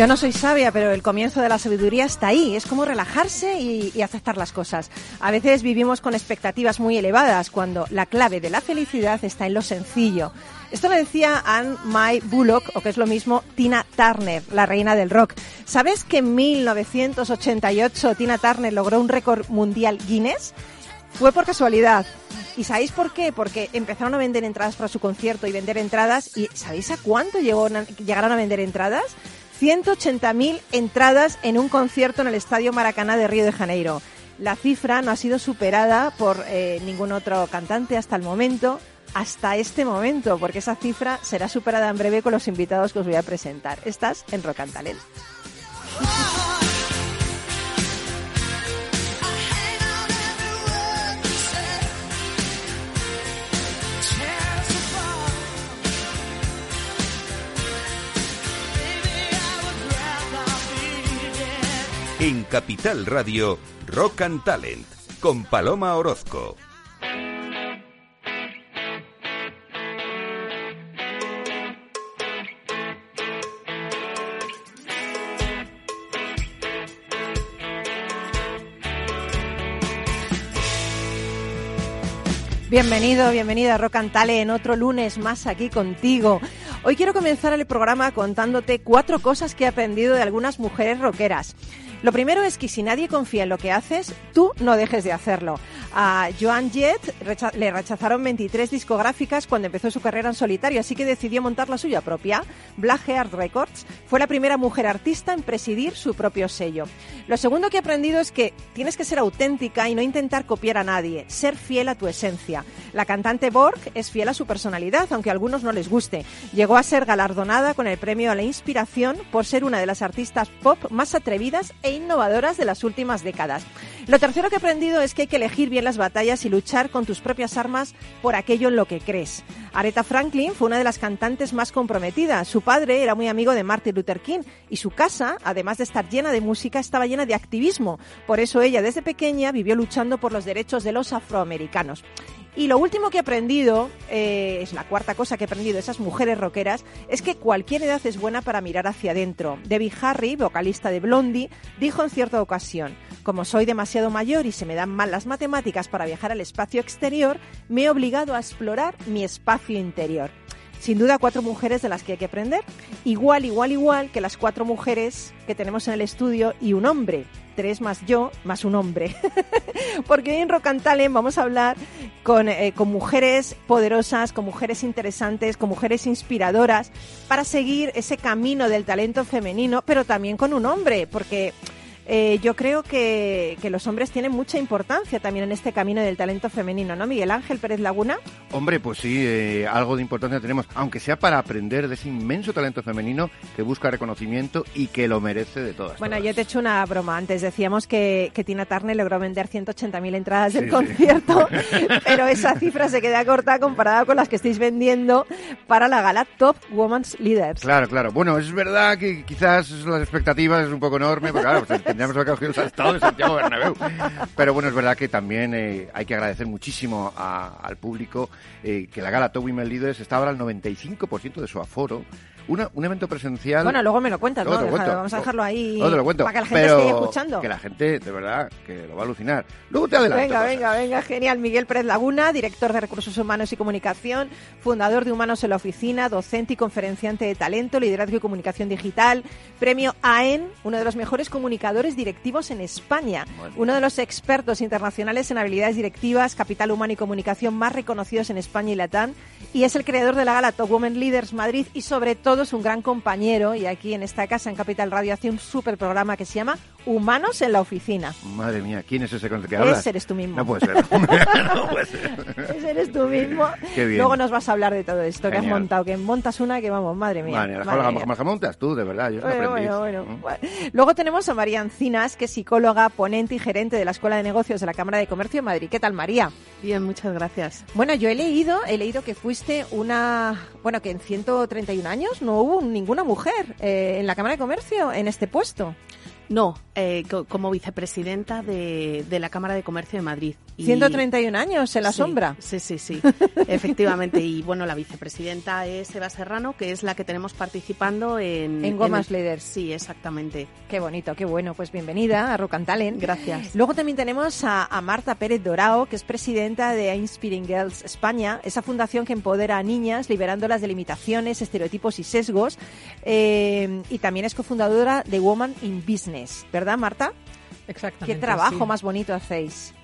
Yo no soy sabia, pero el comienzo de la sabiduría está ahí. Es como relajarse y, aceptar las cosas. A veces vivimos con expectativas muy elevadas cuando la clave de la felicidad está en lo sencillo. Esto lo decía Anne May Bullock, o que es lo mismo, Tina Turner, la reina del rock. ¿Sabes que en 1988 Tina Turner logró un récord mundial Guinness? Fue por casualidad. ¿Y sabéis por qué? Porque empezaron a vender entradas para su concierto y vender entradas. ¿Y sabéis a cuánto llegó, llegaron a vender entradas? 180.000 entradas en un concierto en el Estadio Maracaná de Río de Janeiro. La cifra no ha sido superada por eh, ningún otro cantante hasta el momento, hasta este momento, porque esa cifra será superada en breve con los invitados que os voy a presentar. Estás en Rock and. En Capital Radio, Rock and Talent, con Paloma Orozco. Bienvenido, bienvenida a Rock and Talent, en otro lunes más aquí contigo. Hoy quiero comenzar el programa contándote cuatro cosas que he aprendido de algunas mujeres rockeras. Lo primero es que si nadie confía en lo que haces, tú no dejes de hacerlo. A Joan Jett le rechazaron 23 discográficas cuando empezó su carrera en solitario, así que decidió montar la suya propia. Black Heart Records fue la primera mujer artista en presidir su propio sello. Lo segundo que he aprendido es que tienes que ser auténtica y no intentar copiar a nadie, ser fiel a tu esencia. La cantante Borg es fiel a su personalidad, aunque a algunos no les guste. Llegó a ser galardonada con el premio a la inspiración por ser una de las artistas pop más atrevidas e innovadoras de las últimas décadas. Lo tercero que he aprendido es que hay que elegir bien las batallas y luchar con tus propias armas por aquello en lo que crees. Aretha Franklin fue una de las cantantes más comprometidas. Su padre era muy amigo de Martin Luther King y su casa, además de estar llena de música, estaba llena de activismo. Por eso ella desde pequeña vivió luchando por los derechos de los afroamericanos. Y lo último que he aprendido, eh, es la cuarta cosa que he aprendido de esas mujeres rockeras, es que cualquier edad es buena para mirar hacia adentro. Debbie Harry, vocalista de Blondie, dijo en cierta ocasión, como soy demasiado mayor y se me dan mal las matemáticas para viajar al espacio exterior, me he obligado a explorar mi espacio interior. Sin duda cuatro mujeres de las que hay que aprender, igual, igual, igual que las cuatro mujeres que tenemos en el estudio y un hombre, tres más yo, más un hombre. Porque hoy en Rock and Talent vamos a hablar con, eh, con mujeres poderosas, con mujeres interesantes, con mujeres inspiradoras, para seguir ese camino del talento femenino, pero también con un hombre, porque eh, yo creo que, los hombres tienen mucha importancia también en este camino del talento femenino, ¿no, Miguel Ángel Pérez Laguna? Hombre, pues sí, eh, algo de importancia tenemos, aunque sea para aprender de ese inmenso talento femenino que busca reconocimiento y que lo merece de todas. Bueno, yo te he hecho una broma antes. Decíamos que, Tina Turner logró vender 180.000 entradas del concierto, pero esa cifra se queda corta comparada con las que estáis vendiendo para la gala Top Women's Leaders. Claro, claro. Bueno, es verdad que quizás las expectativas es un poco enorme, pero claro, pues, tendríamos que coger el estado de Santiago Bernabéu. Pero bueno, es verdad que también eh, hay que agradecer muchísimo al público eh, que la gala Women Leaders está ahora al 95% de su aforo un evento presencial. Bueno, luego me lo cuentas, ¿no? vamos a dejarlo ahí para que la gente esté escuchando. Que la gente, de verdad, que lo va a alucinar. Luego te adelanto. Venga, venga, venga, genial. Miguel Pérez Laguna, director de Recursos Humanos y Comunicación, fundador de Humanos en la Oficina, docente y conferenciante de talento, liderazgo y comunicación digital, premio AEN, uno de los mejores comunicadores directivos en España, uno de los expertos internacionales en habilidades directivas, capital humano y comunicación más reconocidos en España y Latam, y es el creador de la gala Top Women Leaders Madrid y sobre todo es un gran compañero y aquí en esta casa, en Capital Radio, hace un súper programa que se llama Humanos en la Oficina. Madre mía, ¿quién es ese con el que hablas? Ese eres tú mismo. No puede ser. no puede ser. ese eres tú mismo. Qué bien. Luego nos vas a hablar de todo esto que has montado, que montas una que vamos, madre mía. Madre, madre más que montas tú, de verdad. Yo bueno, bueno, bueno, Luego tenemos a María Encinas, que es psicóloga, ponente y gerente de la Escuela de Negocios de la Cámara de Comercio de Madrid. ¿Qué tal, María? Bien, muchas gracias. Bueno, yo he leído, he leído que fuiste una, bueno, que en 131 años no hubo ninguna mujer eh, en la Cámara de Comercio en este puesto. No, eh, como vicepresidenta de, la Cámara de Comercio de Madrid. 131 años en la sombra. Sí, sí, sí, efectivamente. Y bueno, la vicepresidenta es Eva Serrano, que es la que tenemos participando en... En Gomas Leaders. Sí, exactamente. Qué bonito, qué bueno. Pues bienvenida a Rock and Talent. Gracias. Luego también tenemos a, a Marta Pérez Dorao, que es presidenta de Inspiring Girls España, esa fundación que empodera a niñas liberándolas de limitaciones, estereotipos y sesgos. Eh, y también es cofundadora de Woman in Business, ¿verdad, Marta? Exactamente. ¿Qué trabajo sí. más bonito hacéis?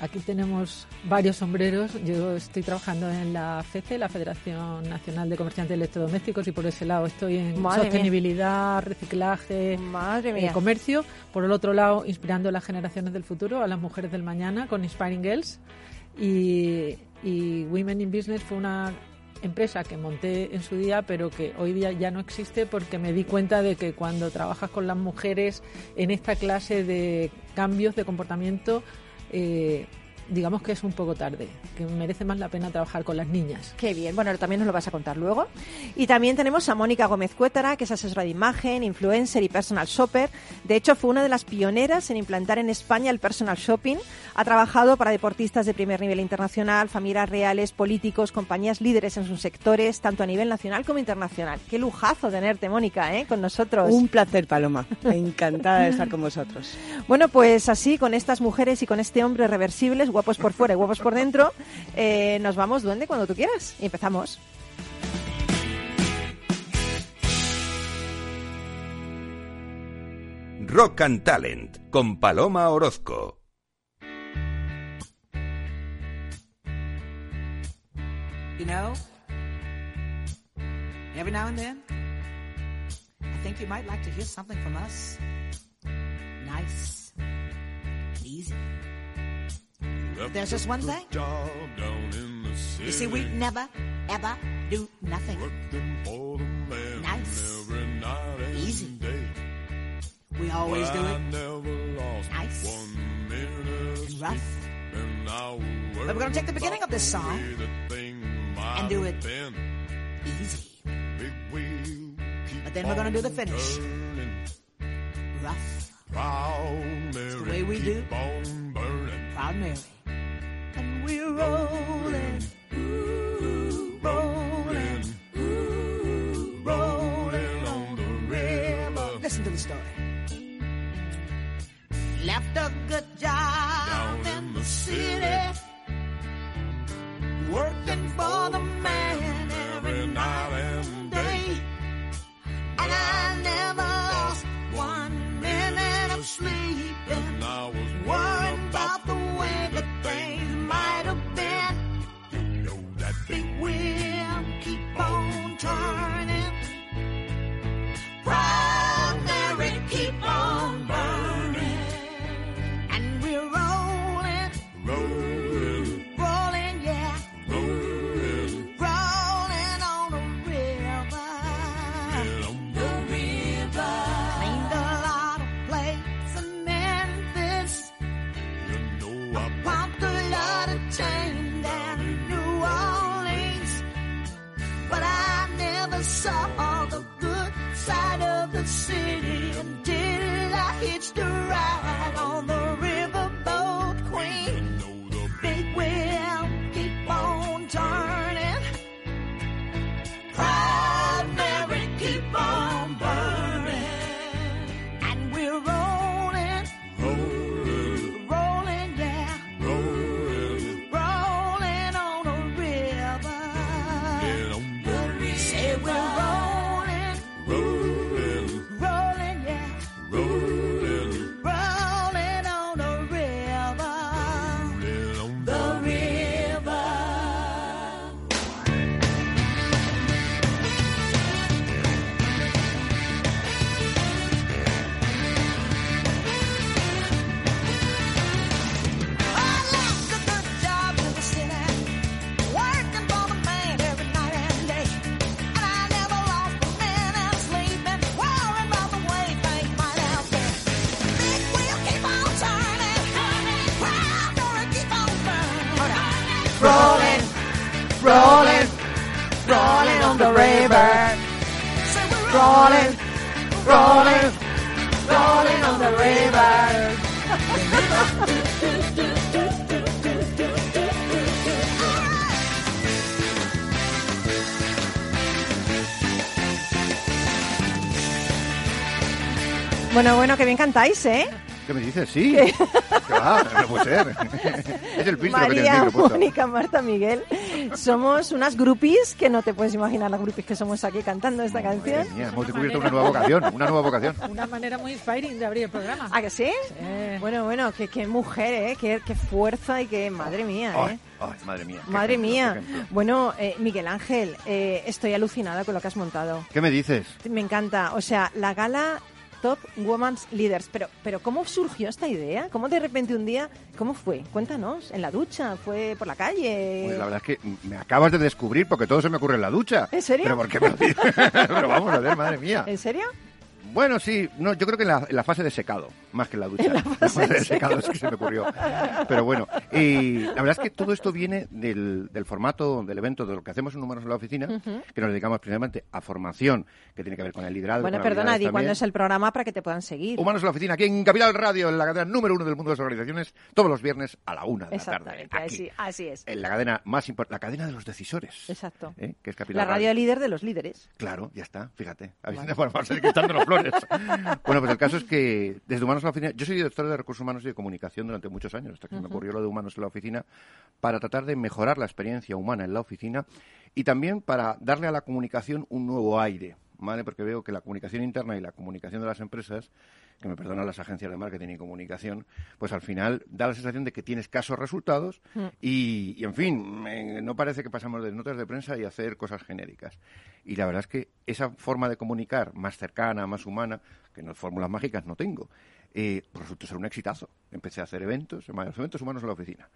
Aquí tenemos varios sombreros. Yo estoy trabajando en la FECE, la Federación Nacional de Comerciantes de Electrodomésticos, y por ese lado estoy en Madre sostenibilidad, reciclaje, eh, comercio. Por el otro lado, inspirando a las generaciones del futuro, a las mujeres del mañana, con Inspiring Girls. Y, y Women in Business fue una empresa que monté en su día, pero que hoy día ya no existe porque me di cuenta de que cuando trabajas con las mujeres en esta clase de cambios de comportamiento, eh, digamos que es un poco tarde, que merece más la pena trabajar con las niñas. Qué bien, bueno, también nos lo vas a contar luego. Y también tenemos a Mónica Gómez Cuétara, que es asesora de imagen, influencer y personal shopper. De hecho, fue una de las pioneras en implantar en España el personal shopping. Ha trabajado para deportistas de primer nivel internacional, familias reales, políticos, compañías líderes en sus sectores, tanto a nivel nacional como internacional. Qué lujazo tenerte, Mónica, ¿eh? con nosotros. Un placer, Paloma. Encantada de estar con vosotros. Bueno, pues así, con estas mujeres y con este hombre reversibles, guapos por fuera y guapos por dentro, eh, nos vamos duende cuando tú quieras. Y empezamos. Rock and Talent con Paloma Orozco. You know, every now and then, I think you might like to hear something from us. Nice, and easy. There's just one thing. You see, we never, ever do nothing. Nice, easy. We always do it nice and rough. But we're going to take the beginning of this song and do it easy. But then we're going to do the finish rough. It's the way we do. Proud Mary. And we're rolling. ooh, rolling. ooh, rolling on the river. Listen to the story. Left a good job in the city. Working for the man every night and day. And I never lost one minute of sleeping. Worrying the river. Bueno, bueno, que bien cantáis, ¿eh? ¿Qué me dices? Sí. ¿Qué va? No puede ser. es el filtro que tiene el María, micro puesto. Mónica, Marta, Miguel. Somos unas groupies que no te puedes imaginar las groupies que somos aquí cantando esta canción. Madre mía, hemos descubierto una nueva vocación, una nueva vocación. Una manera muy inspiring de abrir el programa. ¿Ah, que sí? Sí. Bueno, bueno, qué, qué mujer, ¿eh? Qué, qué fuerza y qué... Madre mía, ¿eh? Ay, ay, madre mía. Madre ejemplo, mía. Bueno, eh, Miguel Ángel, eh, estoy alucinada con lo que has montado. ¿Qué me dices? Me encanta. O sea, la gala Top Women's Leaders. Pero, pero ¿cómo surgió esta idea? ¿Cómo de repente un día, cómo fue? Cuéntanos. ¿En la ducha? ¿Fue por la calle? Pues la verdad es que me acabas de descubrir porque todo se me ocurre en la ducha. ¿En serio? ¿Pero por qué me? Pero vamos a ver, madre mía. ¿En serio? Bueno, sí, no, yo creo que en la, en la fase de secado, más que en la ducha. En la fase de secado es que se me ocurrió. Pero bueno, y la verdad es que todo esto viene del, del formato del evento, de lo que hacemos en Humanos en la Oficina, que nos dedicamos principalmente a formación, que tiene que ver con el liderazgo. Bueno, perdona, di cuándo es el programa para que te puedan seguir. Humanos en la Oficina, aquí en Capital Radio, en la cadena número uno del mundo de las organizaciones, todos los viernes a la una de la tarde. Exactamente, Aquí, así, así es. En la cadena más importante, la cadena de los decisores. Exacto. ¿eh? Que es Capital La radio líder de los líderes. Claro, ya está, fíjate. Vale. Bueno, vamos a seguir quitándonos flores. Bueno, pues el caso es que desde Humanos en la Oficina, yo soy director de Recursos Humanos y de Comunicación durante muchos años, hasta que me ocurrió lo de Humanos en la Oficina, para tratar de mejorar la experiencia humana en la oficina y también para darle a la comunicación un nuevo aire, ¿vale? Porque veo que la comunicación interna y la comunicación de las empresas, que me perdonan las agencias de marketing y comunicación, pues al final da la sensación de que tiene escasos resultados y, y, en fin, me- no parece que pasamos de notas de prensa y hacer cosas genéricas. Y la verdad es que esa forma de comunicar más cercana, más humana, que no fórmulas mágicas no tengo, eh, pues resultó ser un exitazo. Empecé a hacer eventos, los eventos humanos en la oficina,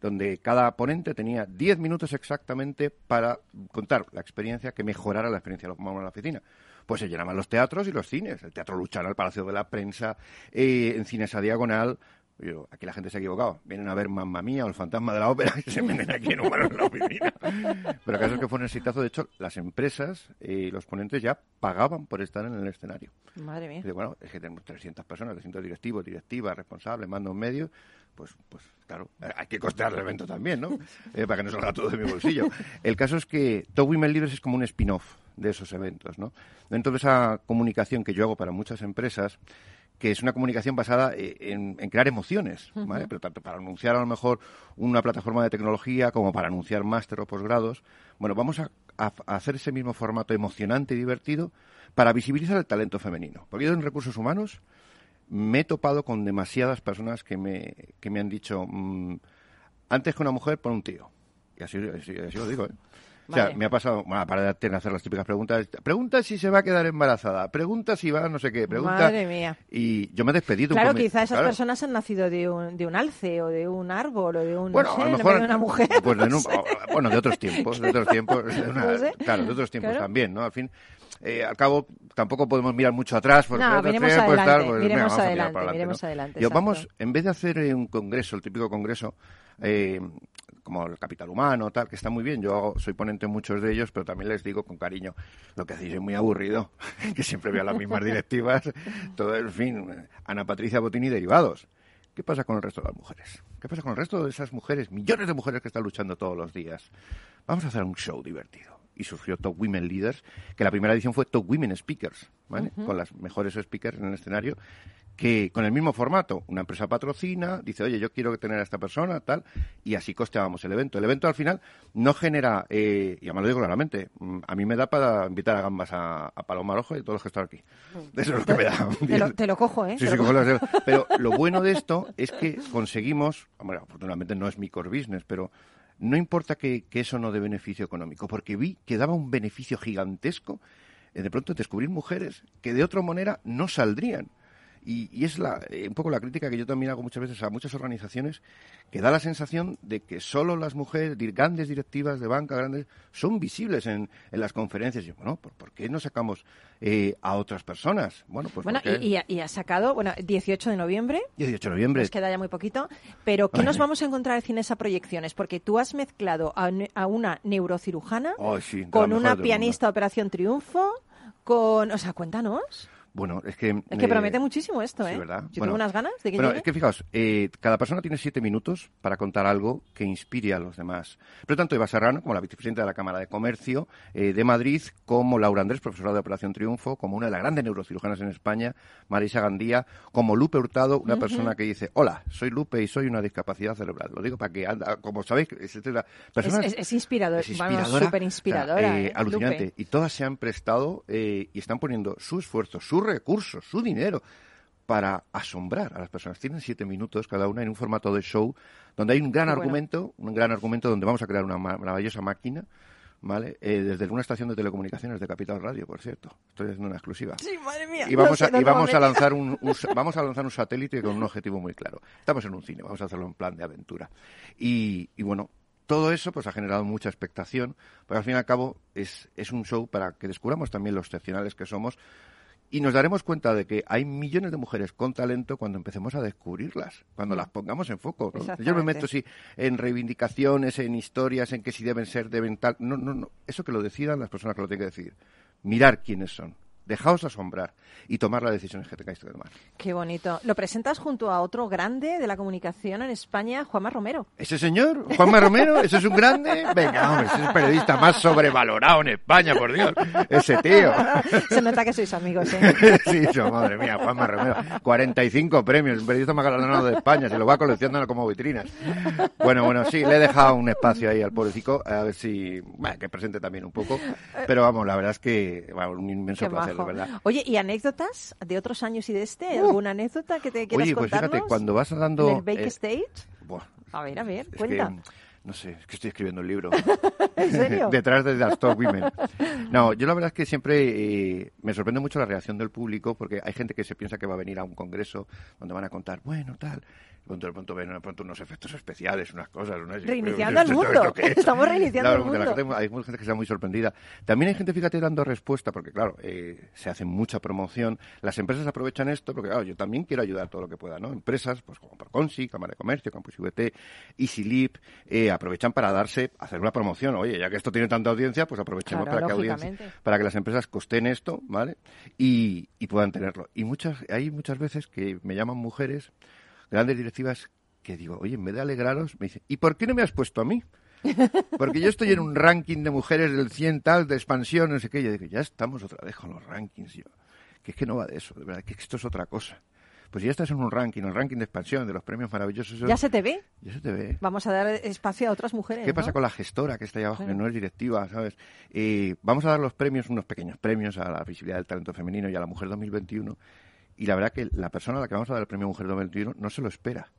donde cada ponente tenía 10 minutos exactamente para contar la experiencia que mejorara la experiencia de los humanos en la oficina. Pues se llenaban los teatros y los cines. El Teatro Luchana, el Palacio de la Prensa, eh, en Cines a Diagonal. Yo, aquí la gente se ha equivocado. Vienen a ver Mamma Mía o El Fantasma de la Ópera y se venden aquí en Humanos en la Oficina. Pero el caso es que fue un exitazo. De hecho, las empresas y los ponentes ya pagaban por estar en el escenario. Madre mía. Dice, bueno, es que tenemos 300 personas, 300 directivos, directivas, responsables, mandos medios, pues, pues claro, hay que costear el evento también, ¿no? Eh, para que no salga todo de mi bolsillo. El caso es que Top Women Leaders es como un spin-off de esos eventos, ¿no? Dentro de esa comunicación que yo hago para muchas empresas, que es una comunicación basada eh, en, en crear emociones, ¿vale? Pero tanto para anunciar a lo mejor una plataforma de tecnología como para anunciar máster o posgrados. Bueno, vamos a, hacer ese mismo formato emocionante y divertido para visibilizar el talento femenino. Porque yo en recursos humanos me he topado con demasiadas personas que me, que me han dicho, mm, antes que una mujer, pon un tío. Y así, así, así lo digo, ¿eh? O sea, me ha pasado, bueno, para de hacer las típicas preguntas, pregunta si se va a quedar embarazada, pregunta si va a no sé qué, pregunta... Madre mía. Y yo me he despedido. un Claro, come- quizá esas claro. personas han nacido de un, de un alce o de un árbol o de un, Bueno, no sé, a lo mejor de una mujer. pues no sé. o- bueno, de otros tiempos, de otros tiempos, de una- No sé. claro, de otros tiempos Claro. también, ¿no? Al fin, eh, al cabo, tampoco podemos mirar mucho atrás porque No, miremos adelante, pues, miremos vamos adelante, miremos ¿no? adelante, Yo, vamos, en vez de hacer eh, un congreso, el típico congreso, eh, como el capital humano, tal, que está muy bien, yo hago- soy ponente en muchos de ellos, pero también les digo con cariño, lo que hacéis es muy aburrido, que siempre veo las mismas directivas, todo, en fin, Ana Patricia Botini derivados. ¿Qué pasa con el resto de las mujeres? ¿Qué pasa con el resto de esas mujeres, millones de mujeres que están luchando todos los días? Vamos a hacer un show divertido. Y surgió Top Women Leaders, que la primera edición fue Top Women Speakers, ¿vale? Con las mejores speakers en el escenario, que con el mismo formato, una empresa patrocina, dice, oye, yo quiero tener a esta persona, tal, y así costeábamos el evento. El evento al final no genera, eh, y además lo digo claramente, mm, a mí me da para invitar a gambas a, a Paloma Rojo y todos los que están aquí. Eso es lo que me da. Te lo, te lo cojo, ¿eh? Sí, sí, lo cojo. Pero lo bueno de esto es que conseguimos, bueno, afortunadamente no es mi core business, pero no importa que, que eso no dé beneficio económico, porque vi que daba un beneficio gigantesco de pronto descubrir mujeres que de otra manera no saldrían. Y, y es la, eh, un poco la crítica que yo también hago muchas veces a muchas organizaciones, que da la sensación de que solo las mujeres, grandes directivas de banca, grandes, son visibles en, en las conferencias. Y yo, bueno, ¿por, por qué no sacamos eh, a otras personas? Bueno, pues Bueno, y, y ha- y ha sacado, bueno, 18 de noviembre, 18 de noviembre. nos queda ya muy poquito, pero ¿qué nos vamos a encontrar en Cinesa Proyecciones? Porque tú has mezclado a, a una neurocirujana sí, con una pianista Operación Triunfo, con... O sea, cuéntanos. Bueno, es que... Es que eh, promete muchísimo esto, sí, ¿eh? ¿verdad? Yo Bueno, tengo unas ganas de que Bueno, llegue. es que fijaos, eh, cada persona tiene siete minutos para contar algo que inspire a los demás. Pero tanto Eva Serrano, como la vicepresidenta de la Cámara de Comercio eh, de Madrid, como Laura Andrés, profesora de Operación Triunfo, como una de las grandes neurocirujanas en España, Marisa Gandía, como Lupe Hurtado, una persona que dice, hola, soy Lupe y soy una discapacidad cerebral. Lo digo para que, anda, como sabéis, es, es la persona Es- es- es inspirador, es inspiradora, superinspiradora, o sea, eh, ¿eh? alucinante. Lupe. Y todas se han prestado y están poniendo su esfuerzo, sus recursos, su dinero para asombrar a las personas. Tienen siete minutos cada una en un formato de show donde hay un gran bueno. argumento, un gran argumento donde vamos a crear una ma- maravillosa máquina, ¿vale? Eh, desde una estación de telecomunicaciones de Capital Radio, por cierto. Estoy haciendo una exclusiva. Sí, madre mía. Y vamos, no a, y vamos a lanzar un, un vamos a lanzar un satélite con un objetivo muy claro. Estamos en un cine, vamos a hacerlo en plan de aventura. Y, y bueno, todo eso pues ha generado mucha expectación, porque al fin y al cabo es, es un show para que descubramos también lo excepcionales que somos y nos daremos cuenta de que hay millones de mujeres con talento cuando empecemos a descubrirlas, cuando las pongamos en foco. ¿no? Yo me meto sí, en reivindicaciones, en historias, en que si deben ser, deben tal. No, no, no. Eso que lo decidan las personas que lo tienen que decidir. Mirar quiénes son. Dejaos asombrar y tomar las decisiones que tengáis que tomar. Qué bonito. Lo presentas junto a otro grande de la comunicación en España, Juanma Romero. ¿Ese señor? ¿Juanma Romero? ¿Ese es un grande? Venga, hombre, ese es el periodista más sobrevalorado en España, por Dios. Ese tío. Se nota que sois amigos, ¿eh? Sí, eso, madre mía, Juanma Romero. 45 premios, el periodista más galardonado de España, se lo va coleccionando como vitrinas. Bueno, bueno, sí, le he dejado un espacio ahí al pobrecito, a ver si, bueno, que presente también un poco. Pero vamos, la verdad es que, bueno, un inmenso Qué placer. De verdad. Oye, ¿y anécdotas de otros años y de este? ¿Alguna anécdota que te quieras Oye, pues contarnos? fíjate, cuando vas dando... ¿En el Bake eh, buah, A ver, a ver, es cuenta. que, no sé, es que estoy escribiendo un libro. ¿En serio? Detrás de las Top Women. No, yo la verdad es que siempre eh, me sorprende mucho la reacción del público porque hay gente que se piensa que va a venir a un congreso donde van a contar, bueno, tal. Y de pronto ven de pronto unos efectos especiales, unas cosas. Unas, Reiniciando el ¿esto- mundo. es? Estamos reiniciando Claro, el la mundo. gente- hay mucha gente que está muy sorprendida. También hay gente, fíjate, dando respuesta, porque claro, eh, se hace mucha promoción. Las empresas aprovechan esto porque, claro, yo también quiero ayudar todo lo que pueda, ¿no? Empresas, pues como Proconsi, Cámara de Comercio, Campus IVT, EasyLip, eh, aprovechan para darse, hacer una promoción. Oye, ya que esto tiene tanta audiencia, pues aprovechemos Claro, para, que audiencia, para que las empresas costen esto, ¿vale? Y, y puedan tenerlo. Y muchas, hay muchas veces que me llaman mujeres, grandes directivas, que digo, oye, en vez de alegraros, me dicen, ¿y por qué no me has puesto a mí? Porque yo estoy en un ranking de mujeres del 100 tal, de expansión, no sé qué. Yo digo, ya estamos otra vez con los rankings. Yo, que es que no va de eso, de verdad, que esto es otra cosa. Pues ya estás en un ranking, el ranking de expansión, de los premios maravillosos. ¿Ya se te ve? Ya se te ve. Vamos a dar espacio a otras mujeres, ¿Qué pasa ¿no? con la gestora que está ahí abajo, que no es directiva, ¿sabes? Eh, vamos a dar los premios, unos pequeños premios a la visibilidad del talento femenino y a la Mujer 2021. Y la verdad que la persona a la que vamos a dar el premio Mujer 2021 no se lo espera.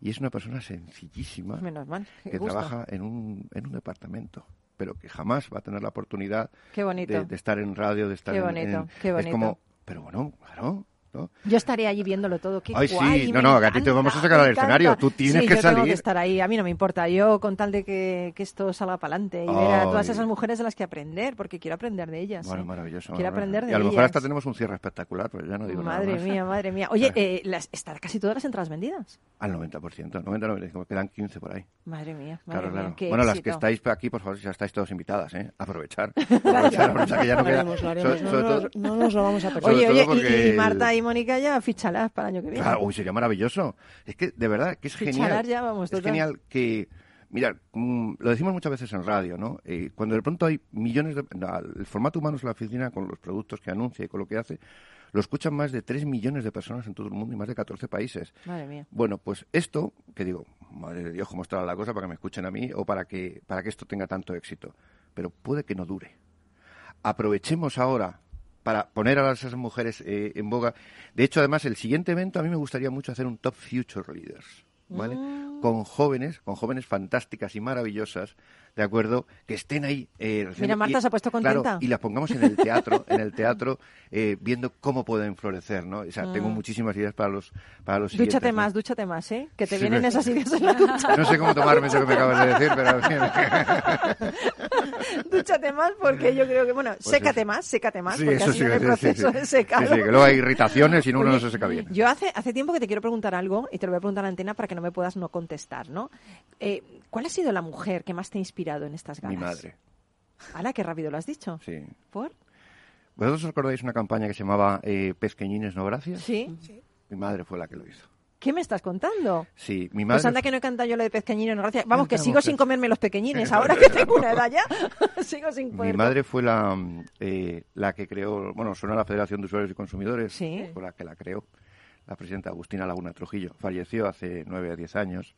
Y es una persona sencillísima Menos mal. Que trabaja en un, en un departamento, pero que jamás va a tener la oportunidad de, de estar en radio, de estar Qué en- bonito, en... qué bonito. Es como, pero bueno, claro, ¿no? Yo estaría allí viéndolo todo. Qué Ay, sí, guay, no, me no, a ti te vamos a sacar al escenario, tú tienes Sí, que yo tengo salir. que estar ahí, a mí no me importa. Yo con tal de que, que esto salga para adelante y ver a todas esas mujeres de las que aprender, porque quiero aprender de ellas. Bueno, ¿eh? maravilloso. Quiero aprender de Y a lo mejor ellas. hasta tenemos un cierre espectacular, pero ya no digo Madre nada más. mía, madre mía. Oye, eh, las, están casi todas las entradas vendidas. Al 90%, 90, 90, quedan 15 por ahí. Madre mía, madre Claro, mía. claro. qué Bueno, las que estáis aquí, por favor, ya estáis todos invitadas, ¿eh? Aprovechar. Aprovechar, aprovechar, que ya no queda. So- No, nos lo vamos a perder. Oye, oye, y- porque y, Marta y Mónica ya fichalas para el año que viene. Claro, uy, sería maravilloso. Es que, de verdad, que es Fichalar genial. ya, vamos, es total. genial que... Mira, mm, lo decimos muchas veces en radio, ¿no? Eh, cuando de pronto hay millones de... el formato humano es la oficina con los productos que anuncia y con lo que hace, lo escuchan más de 3 millones de personas en todo el mundo y más de 14 países. Madre mía. Bueno, pues esto, que digo, madre de Dios, cómo estará la cosa para que me escuchen a mí o para que, para que esto tenga tanto éxito. Pero puede que no dure. Aprovechemos ahora para poner a esas mujeres eh, en boga. De hecho, además, el siguiente evento a mí me gustaría mucho hacer un Top Future Leaders. ¿Vale? Con jóvenes, con jóvenes fantásticas y maravillosas, ¿de acuerdo? Que estén ahí. eh, Mira, Marta y- se ha puesto claro, contenta. y las pongamos en el teatro, en el teatro, eh, viendo cómo pueden florecer, ¿no? O sea, tengo Mm. muchísimas ideas para los, para los. Dúchate ¿no? más, dúchate más, ¿eh? Que te Sí, vienen esas ideas en la ducha. No sé cómo tomarme eso que me acabas de decir, pero... Dúchate más porque yo creo que, bueno, sécate sí. más, sécate más, Sí, porque eso así sí, proceso sí. de secado. Sí, que luego hay irritaciones y uno no se seca bien. Yo hace, hace tiempo que te quiero preguntar algo y te lo voy a preguntar a Antena para que no me puedas no contestar, ¿no? Eh, ¿Cuál ha sido la mujer que más te ha inspirado en estas Mi galas? madre, ¡Hala, qué rápido lo has dicho! sí. ¿Por? ¿Vosotros os acordáis una campaña que se llamaba eh, Pesqueñines no gracias? ¿Sí? Mi madre fue la que lo hizo. ¿Qué me estás contando? Sí, mi madre... Pues anda que no he cantado yo lo de pezqueñines, no gracias. Vamos, que sigo sin comerme los pequeñines, ahora que tengo una edad ya. sigo sin Mi poder. madre fue la, mm, eh, la que creó, bueno, sonó la Federación de Usuarios y Consumidores, Sí. fue la que la creó, la presidenta Agustina Laguna Trujillo. Falleció hace nueve o diez años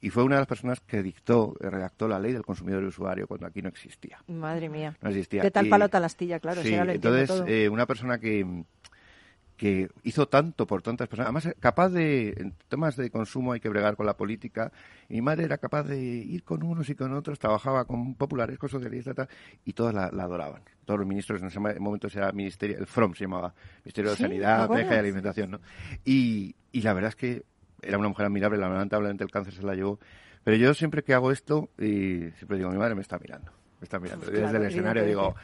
y fue una de las personas que dictó, redactó la ley del consumidor y usuario cuando aquí no existía. Madre mía. No existía. De tal palo tal astilla, claro. sí, lo entonces, todo. eh, una persona que, que hizo tanto por tantas personas, además eh, capaz de, en temas de consumo hay que bregar con la política, mi madre era capaz de ir con unos y con otros, trabajaba con populares, con socialistas, tal, y todos la, la adoraban. Todos los ministros en ese momento era ministerio, el FROM se llamaba, Ministerio de Sí, ¿te Sanidad, acuerdas? Pesca y Alimentación, ¿no? Y, y la verdad es que era una mujer admirable, lamentablemente el cáncer se la llevó, pero yo siempre que hago esto, y siempre digo, mi madre me está mirando, me está mirando. Pues Desde claro, el escenario digo.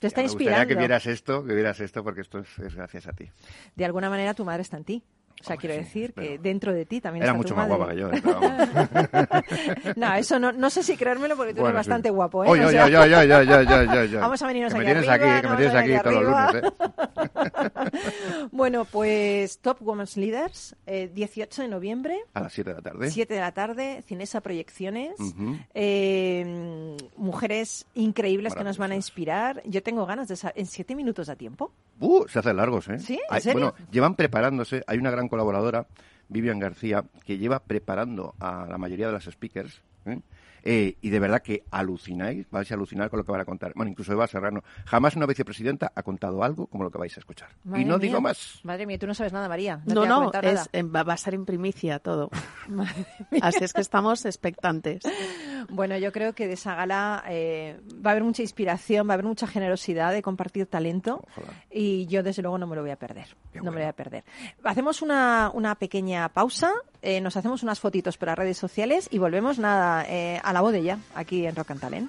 Te está me gustaría inspirando. que vieras esto, que vieras esto, porque esto es, es gracias a ti. De alguna manera tu madre está en ti. O sea, Hombre, quiero sí, decir que dentro de ti también Era está mucho tu más madre. guapa que yo. Pero no, eso no, no sé si creérmelo porque tú Bueno, eres sí. bastante guapo, ¿eh? Oye, oye, oye, oye, oye, oye, oye. Vamos a venirnos que me aquí tienes arriba, aquí, que me tienes aquí venir todos los lunes, ¿eh? Bueno, pues Top Women's Leaders, eh, 18 de noviembre, A las 7 de la tarde. 7 de la tarde, Cinesa Proyecciones. Ujú. eh, mujeres increíbles que nos van a inspirar. Yo tengo ganas de... sa- ¿En siete minutos a tiempo? Uh, se hacen largos, ¿eh? ¿Sí? ¿En Hay- serio? Bueno, llevan preparándose. Hay una gran colaboradora, Vivian García, que lleva preparando a la mayoría de las speakers. ¿eh? Eh, y de verdad que alucináis, vais a alucinar con lo que van a contar. Bueno, incluso Eva Serrano. Jamás una vicepresidenta ha contado algo como lo que vais a escuchar. Madre y no mía. digo más. Madre mía, tú no sabes nada, María. No, te voy a no, comentar es, nada. eh, va a ser en primicia todo. Así es que estamos expectantes. Bueno, yo creo que de esa gala eh, va a haber mucha inspiración, va a haber mucha generosidad de compartir talento Ojalá. y yo desde luego no me lo voy a perder. Qué no me lo voy a perder. Hacemos una, una pequeña pausa, eh, nos hacemos unas fotitos para redes sociales y volvemos nada eh, a la bodella aquí en Rock and.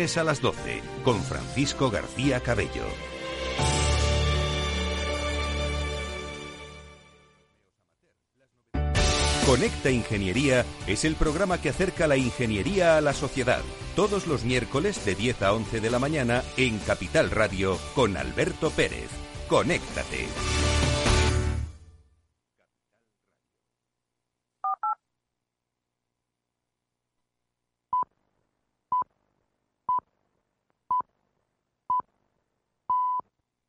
a las 12, con Francisco García Cabello. Conecta Ingeniería es el programa que acerca la ingeniería a la sociedad. Todos los miércoles de 10 a 11 de la mañana en Capital Radio con Alberto Pérez. Conéctate.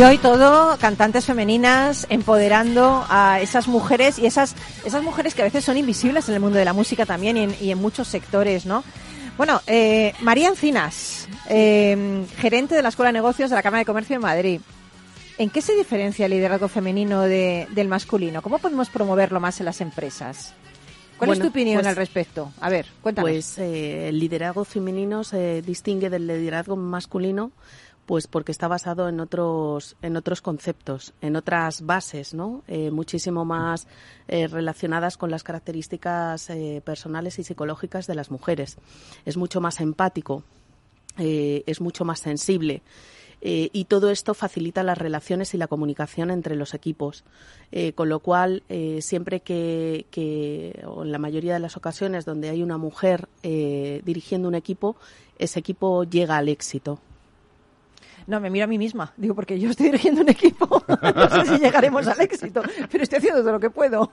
Y hoy todo cantantes femeninas empoderando a esas mujeres y esas esas mujeres que a veces son invisibles en el mundo de la música también y en, y en muchos sectores, ¿no? Bueno, eh, María Encinas, eh, gerente de la Escuela de Negocios de la Cámara de Comercio de Madrid. ¿En qué se diferencia el liderazgo femenino de- del masculino? ¿Cómo podemos promoverlo más en las empresas? ¿Cuál es Bueno, tu opinión pues- al respecto? A ver, cuéntanos. Pues eh, el liderazgo femenino se distingue del liderazgo masculino pues porque está basado en otros en otros conceptos, en otras bases, ¿no? Eh, muchísimo más eh, relacionadas con las características eh, personales y psicológicas de las mujeres. Es mucho más empático, es mucho más sensible. Y todo esto facilita las relaciones y la comunicación entre los equipos. Con lo cual, siempre que, que, o en la mayoría de las ocasiones donde hay una mujer dirigiendo un equipo, ese equipo llega al éxito. No, me miro a mí misma. Digo, porque yo estoy dirigiendo un equipo. no sé si llegaremos al éxito, pero estoy haciendo todo lo que puedo.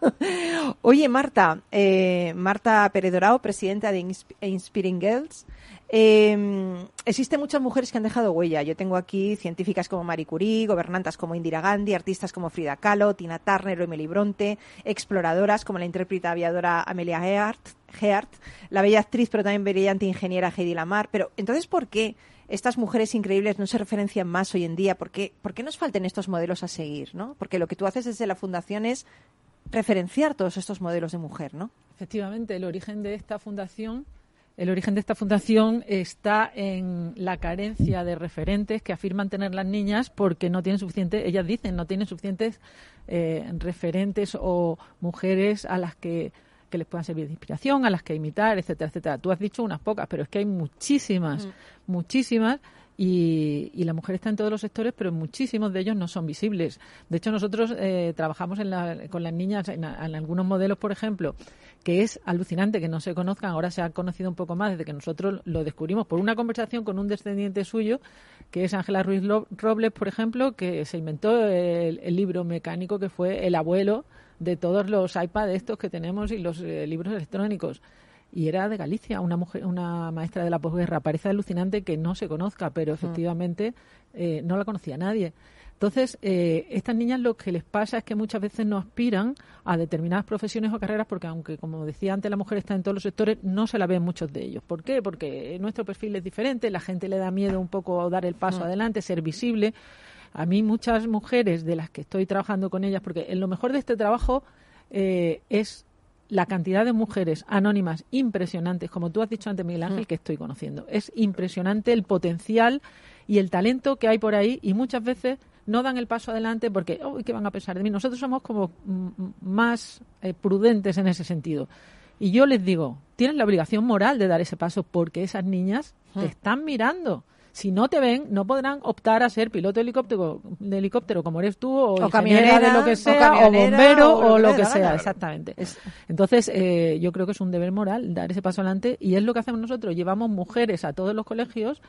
Oye, Marta, eh, Marta Pérez Dorao, presidenta de Insp- Inspiring Girls. Eh, existen muchas mujeres que han dejado huella. Yo tengo aquí científicas como Marie Curie, gobernantas como Indira Gandhi, artistas como Frida Kahlo, Tina Turner o Emily Bronte, exploradoras como la intérprete aviadora Amelia Earhart, la bella actriz pero también brillante ingeniera Heidi Lamar. Pero entonces, ¿por qué estas mujeres increíbles no se referencian más hoy en día? ¿Por qué, por qué nos faltan estos modelos a seguir? ¿no? Porque lo que tú haces desde la fundación es referenciar todos estos modelos de mujer, ¿no? Efectivamente, el origen de esta fundación, el origen de esta fundación está en la carencia de referentes que afirman tener las niñas porque no tienen suficiente, ellas dicen, no tienen suficientes eh, referentes o mujeres a las que que les puedan servir de inspiración, a las que imitar, etcétera, etcétera. Tú has dicho unas pocas, pero es que hay muchísimas, muchísimas, y, y la mujer está en todos los sectores, pero muchísimos de ellos no son visibles. De hecho, nosotros eh, trabajamos en la- con las niñas en, en algunos modelos, por ejemplo, que es alucinante que no se conozcan. Ahora se ha conocido un poco más desde que nosotros lo descubrimos por una conversación con un descendiente suyo, que es Ángela Ruiz Robles, por ejemplo, que se inventó el, el libro mecánico que fue el abuelo de todos los iPad estos que tenemos y los eh, libros electrónicos. Y era de Galicia, una mujer, una maestra de la posguerra. Parece alucinante que no se conozca, pero efectivamente eh, no la conocía nadie. Entonces, eh, estas niñas lo que les pasa es que muchas veces no aspiran a determinadas profesiones o carreras porque, aunque, como decía antes, la mujer está en todos los sectores, no se la ven muchos de ellos. ¿Por qué? Porque nuestro perfil es diferente, la gente le da miedo un poco dar el paso adelante, ser visible. A mí muchas mujeres de las que estoy trabajando con ellas, porque en lo mejor de este trabajo eh, es la cantidad de mujeres anónimas impresionantes, como tú has dicho antes, Miguel Ángel, que estoy conociendo. Es impresionante el potencial y el talento que hay por ahí y muchas veces no dan el paso adelante porque, uy, ¿qué van a pensar de mí? Nosotros somos como mm, más eh, prudentes en ese sentido. Y yo les digo, tienes la obligación moral de dar ese paso porque esas niñas te están mirando. Si no te ven, no podrán optar a ser piloto de helicóptero, de helicóptero como eres tú, o, O camionera, de lo que sea, o, bombero, o lo que sea, gana. exactamente. Es- Entonces, eh, yo creo que es un deber moral dar ese paso adelante y es lo que hacemos nosotros. Llevamos mujeres a todos los colegios,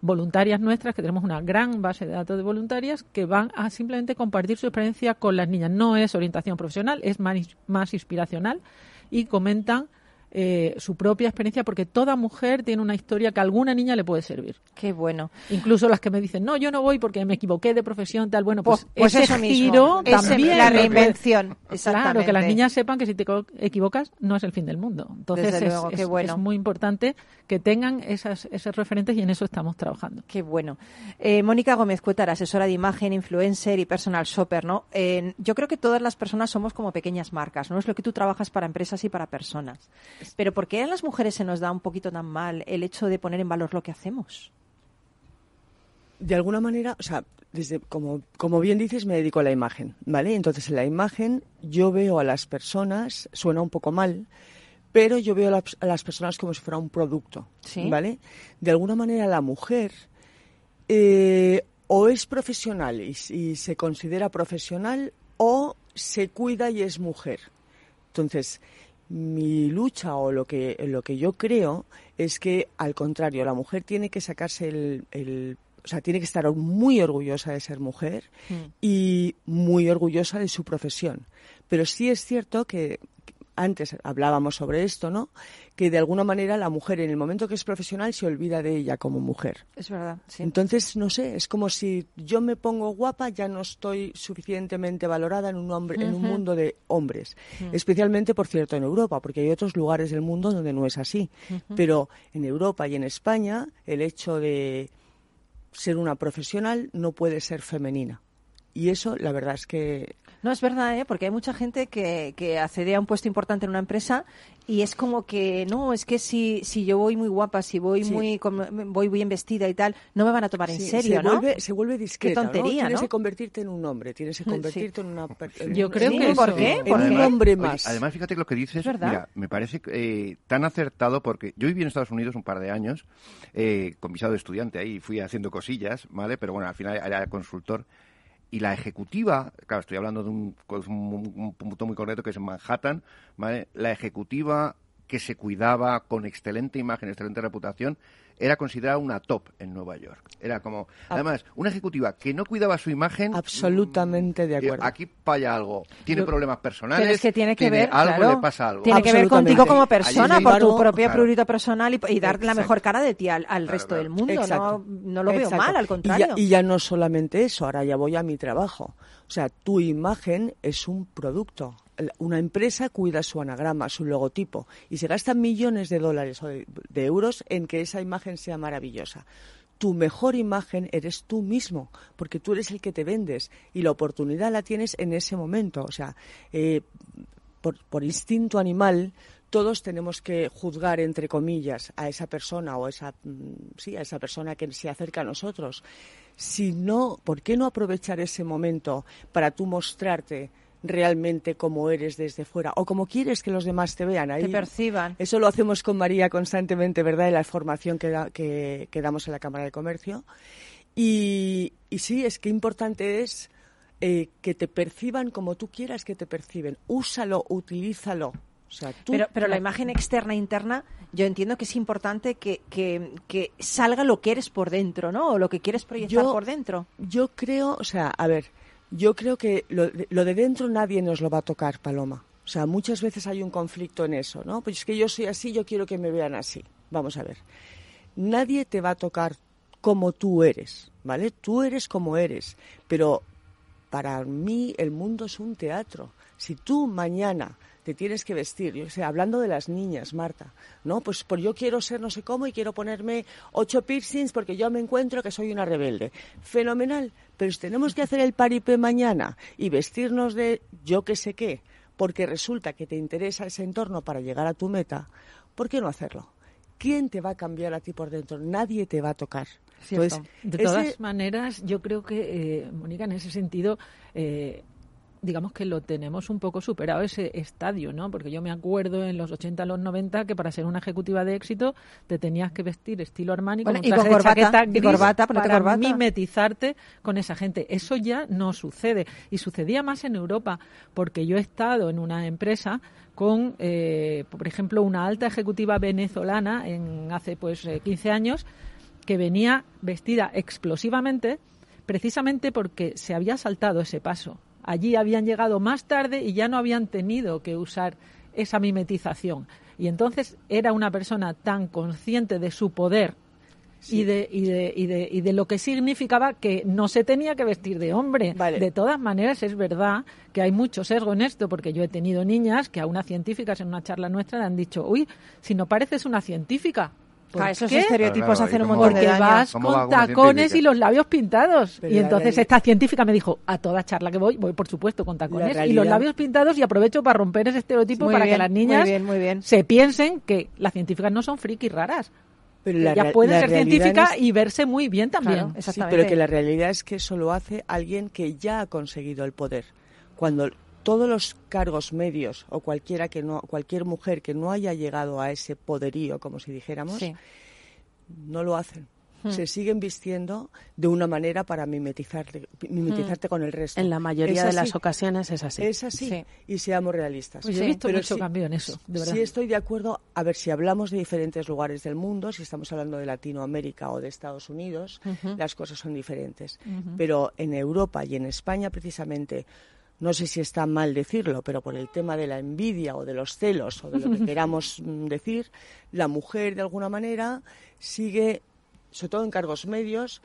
voluntarias nuestras, que tenemos una gran base de datos de voluntarias, que van a simplemente compartir su experiencia con las niñas. No es orientación profesional, es más, más inspiracional y comentan eh, su propia experiencia, porque toda mujer tiene una historia que a alguna niña le puede servir. Qué bueno. Incluso las que me dicen, no, yo no voy porque me equivoqué de profesión, tal. Bueno, pues, Pues, pues ese eso mismo. giro Ese- también. la lo puede- reinvención. Claro, que las niñas sepan que si te equivocas no es el fin del mundo. Entonces Desde es, luego, qué es- bueno. es muy importante que tengan esas, esos referentes y en eso estamos trabajando. Qué bueno. Eh, Mónica Gómez Cuétar, asesora de imagen, influencer y personal shopper, ¿no? Eh, yo creo que todas las personas somos como pequeñas marcas, ¿no? Es lo que tú trabajas para empresas y para personas. Pero ¿por qué a las mujeres se nos da un poquito tan mal el hecho de poner en valor lo que hacemos? de alguna manera, o sea, desde como, como bien dices, me dedico a la imagen, ¿vale? Entonces, en la imagen yo veo a las personas, suena un poco mal, pero yo veo a las, personas como si fuera un producto, Sí. ¿vale? De alguna manera la mujer eh, o es profesional y, y se considera profesional o se cuida y es mujer. Entonces, mi lucha o lo que, lo que yo creo es que, al contrario, la mujer tiene que sacarse el, el- o sea, tiene que estar muy orgullosa de ser mujer y muy orgullosa de su profesión. Pero sí es cierto que antes hablábamos sobre esto, ¿no? Que de alguna manera la mujer en el momento que es profesional se olvida de ella como mujer. Es verdad, sí. Entonces, no sé, es como si yo me pongo guapa, ya no estoy suficientemente valorada en un, hombre, en un mundo de hombres. Especialmente, por cierto, en Europa, porque hay otros lugares del mundo donde no es así. Pero en Europa y en España, el hecho de ser una profesional no puede ser femenina. Y eso, la verdad es que No, es verdad, ¿eh? porque hay mucha gente que, que accede a un puesto importante en una empresa y es como que, no, es que si, si yo voy muy guapa, si voy Sí. muy con- voy bien vestida y tal, no me van a tomar en Sí, serio, se ¿no? Vuelve, se vuelve discreta, tontería, ¿no? Tienes ¿no? que convertirte en un hombre, tienes que Sí. convertirte en una per- en Yo un- creo Sí, que ¿por eso- qué? en ¿Por un qué? hombre Oye, más. además, fíjate que lo que dices, Es verdad. mira, me parece eh, tan acertado porque yo viví en Estados Unidos un par de años eh, con visado de estudiante ahí, fui haciendo cosillas, ¿vale? Pero bueno, al final era consultor. Y la ejecutiva, claro, estoy hablando de un, pues, un- un punto muy concreto que es en Manhattan, ¿vale? La ejecutiva que se cuidaba con excelente imagen, excelente reputación, era considerada una top en Nueva York. Era como, además, una ejecutiva que no cuidaba su imagen. Absolutamente de eh, acuerdo. Aquí falla algo. Tiene Yo- problemas personales. Pero es que tiene que ver, algo claro, le pasa algo. tiene que ver contigo como persona, por tu propio claro. prurito personal y, y dar la mejor cara de ti al, al Claro, resto claro. del mundo. No, no lo veo Exacto. mal, al Y contrario. ya, y ya no solamente eso, ahora ya voy a mi trabajo. O sea, tu imagen es un producto. Una empresa cuida su anagrama, su logotipo, y se gastan millones de dólares o de, de euros en que esa imagen sea maravillosa. Tu mejor imagen eres tú mismo, porque tú eres el que te vendes y la oportunidad la tienes en ese momento. O sea, eh, por, por instinto animal, todos tenemos que juzgar, entre comillas, a esa persona o esa, mm, sí, a esa persona que se acerca a nosotros. Si no, ¿por qué no aprovechar ese momento para tú mostrarte realmente como eres desde fuera o como quieres que los demás te vean? Ahí, Te perciban. eso lo hacemos con María constantemente, ¿verdad? En la formación que, da- que, que damos en la Cámara de Comercio. Y, y sí, es que importante es eh, que te perciban como tú quieras que te perciben. Úsalo, utilízalo. O sea, tú Pero, pero la imagen externa e interna, yo entiendo que es importante que, que, que salga lo que eres por dentro, ¿no? O lo que quieres proyectar Yo- por dentro. Yo creo, o sea, a ver, yo creo que lo lo de dentro nadie nos lo va a tocar, Paloma. O sea, muchas veces hay un conflicto en eso, ¿no? Pues es que yo soy así, yo quiero que me vean así. Vamos a ver. Nadie te va a tocar como tú eres, ¿vale? Tú eres como eres, pero para mí el mundo es un teatro. Si tú mañana te tienes que vestir, yo sé, hablando de las niñas, Marta, ¿no? Pues por yo quiero ser no sé cómo y quiero ponerme ocho piercings porque yo me encuentro que soy una rebelde. Fenomenal, pero si tenemos que hacer el paripé mañana y vestirnos de yo que sé qué, porque resulta que te interesa ese entorno para llegar a tu meta, ¿por qué no hacerlo? ¿Quién te va a cambiar a ti por dentro? Nadie te va a tocar. Entonces, De ese- todas maneras, yo creo que, eh, Mónica, en ese sentido, eh, digamos que lo tenemos un poco superado ese estadio, ¿no? Porque yo me acuerdo en los 80, los 90, que para ser una ejecutiva de éxito te tenías que vestir estilo Armani Bueno, con y con de corbata, y corbata, para corbata. mimetizarte con esa gente. Eso ya no sucede. Y sucedía más en Europa, porque yo he estado en una empresa con, eh, por ejemplo, una alta ejecutiva venezolana en hace pues eh, 15 años que venía vestida explosivamente precisamente porque se había saltado ese paso. Allí habían llegado más tarde y ya no habían tenido que usar esa mimetización. Y entonces era una persona tan consciente de su poder y, de, y, de, y, de, y de lo que significaba que no se tenía que vestir de hombre. Vale. De todas maneras, es verdad que hay mucho sesgo en esto, porque yo he tenido niñas que a unas científicas en una charla nuestra le han dicho, uy, si no pareces una científica. ¿Por esos qué? estereotipos Claro, hacen ¿y un montón de Porque daño. vas ¿Cómo va con tacones científica? y los labios pintados. Pero y entonces esta científica me dijo, a toda charla que voy, voy por supuesto con tacones y los labios pintados y aprovecho para romper ese estereotipo Muy para bien, que las muy niñas bien, muy bien. se piensen que las científicas no son frikis raras. Pero la pueden la ser es- y verse muy bien también. Claro, Sí, pero que la realidad es que eso lo hace alguien que ya ha conseguido el poder. Cuando todos los cargos medios o cualquiera que no, cualquier mujer que no haya llegado a ese poderío, como si dijéramos, Sí. no lo hacen. Hmm. Se siguen vistiendo de una manera para mimetizarte, mimetizarte con el resto. En la mayoría de las ocasiones es así. Es así. Sí. Y seamos realistas. Pues yo he visto pero mucho sí- cambio en eso, de verdad. Sí estoy de acuerdo. A ver, si hablamos de diferentes lugares del mundo, si estamos hablando de Latinoamérica o de Estados Unidos, las cosas son diferentes. Pero en Europa y en España, precisamente, no sé si está mal decirlo, pero por el tema de la envidia o de los celos o de lo que queramos mm, decir, la mujer, de alguna manera, sigue, sobre todo en cargos medios,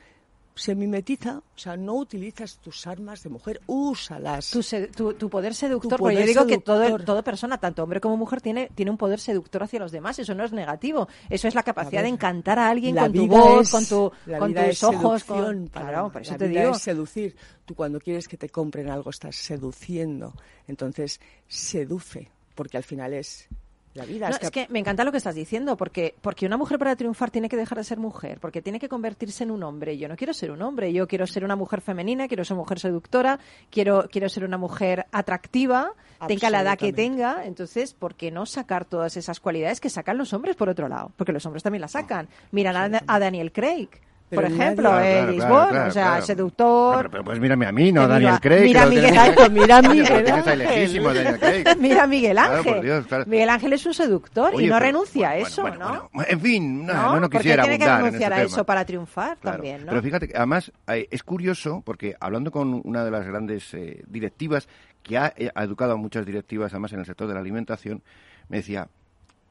se mimetiza, o sea, no utilizas tus armas de mujer, úsalas. Tu, se- tu- tu poder seductor, Tu porque yo digo que todo, todo persona, tanto hombre como mujer, tiene, tiene un poder seductor hacia los demás. Eso no es negativo. Eso es la capacidad ver, de encantar a alguien con tu voz, es- con, tu, con tus ojos. Con... Claro, por eso la te vida digo. es seducir. Tú cuando quieres que te compren algo estás seduciendo. Entonces, seduce, porque al final es la vida. No, es que- es que me encanta lo que estás diciendo, porque, porque una mujer para triunfar tiene que dejar de ser mujer, porque tiene que convertirse en un hombre. Yo no quiero ser un hombre, yo quiero ser una mujer femenina, quiero ser mujer seductora, quiero, quiero ser una mujer atractiva, tenga la edad que tenga. Entonces, ¿por qué no sacar todas esas cualidades que sacan los hombres por otro lado? Porque los hombres también las sacan. Miran a, a Daniel Craig. Pero por ejemplo, Claro, eh, claro, James claro, Bond, claro, o sea, claro. seductor. Pero, pero pues mírame a mí, no a Daniel mira- Craig. mira a Miguel Ángel, mira a Miguel Ángel. Mira a Miguel Claro, Ángel. claro. Miguel Ángel es un seductor Oye, y no pero- renuncia a bueno, eso, bueno, ¿no? bueno, en fin, no, ¿No? no, no ¿Por qué quisiera tiene que renunciar ese a tema. eso para triunfar Claro. también, ¿no? Pero fíjate, que además eh, es curioso porque hablando con una de las grandes eh, directivas que ha, eh, ha educado a muchas directivas, además en el sector de la alimentación, me decía,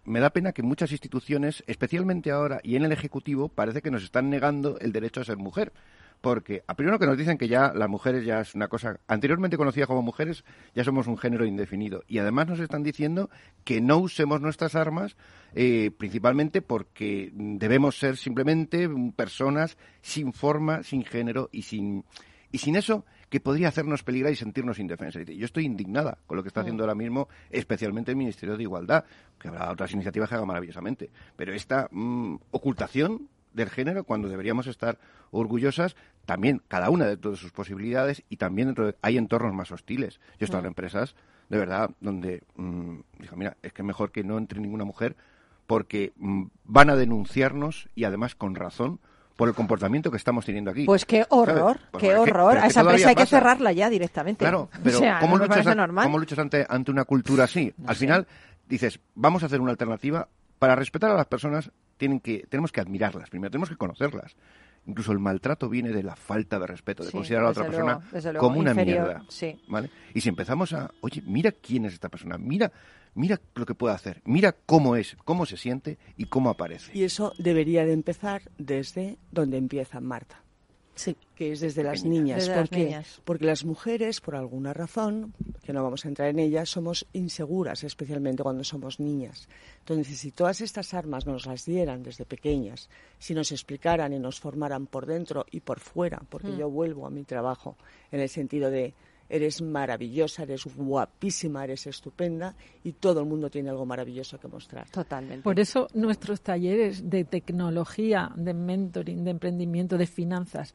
me da pena que muchas instituciones, especialmente ahora y en el Ejecutivo, parece que nos están negando el derecho a ser mujer. Porque, a primero que nos dicen que ya las mujeres ya es una cosa anteriormente conocida como mujeres, ya somos un género indefinido. Y además nos están diciendo que no usemos nuestras armas, eh, principalmente porque debemos ser simplemente personas sin forma, sin género y sin, y sin eso que podría hacernos peligrar y sentirnos indefensas. Yo estoy indignada con lo que está haciendo ahora mismo, especialmente el Ministerio de Igualdad, que habrá otras iniciativas que hagan maravillosamente. Pero esta mm, ocultación del género, cuando deberíamos estar orgullosas, también cada una de todas sus posibilidades y también dentro de- hay entornos más hostiles. Yo he estado en empresas, de verdad, donde mm, dijo, mira, es que mejor que no entre ninguna mujer porque mm, van a denunciarnos y además con razón por el comportamiento que estamos teniendo aquí. Pues qué horror. Pues qué horror. A esa empresa hay que pasa. cerrarla ya directamente. Claro, pero o sea, ¿cómo, no luchas, parece a- normal. cómo luchas ante, ante una cultura así? Al final dices, vamos a hacer una alternativa. Para respetar a las personas tienen que, tenemos que admirarlas primero, tenemos que conocerlas. Incluso el maltrato viene de la falta de respeto, de Sí, considerar a la otra persona luego, como una mierda. sí. ¿vale? Y si empezamos a, oye, mira quién es esta persona, mira, mira lo que puede hacer, mira cómo es, cómo se siente y cómo aparece. Y eso debería de empezar desde donde empieza Marta. Sí. que es desde las niñas. Desde ¿Por las qué? niñas. Porque las mujeres, por alguna razón, que no vamos a entrar en ella, somos inseguras, especialmente cuando somos niñas. Entonces, si todas estas armas nos las dieran desde pequeñas, si nos explicaran y nos formaran por dentro y por fuera, porque Mm. yo vuelvo a mi trabajo en el sentido de eres maravillosa, eres guapísima, eres estupenda y todo el mundo tiene algo maravilloso que mostrar. Totalmente. Por eso nuestros talleres de tecnología, de mentoring, de emprendimiento, de finanzas,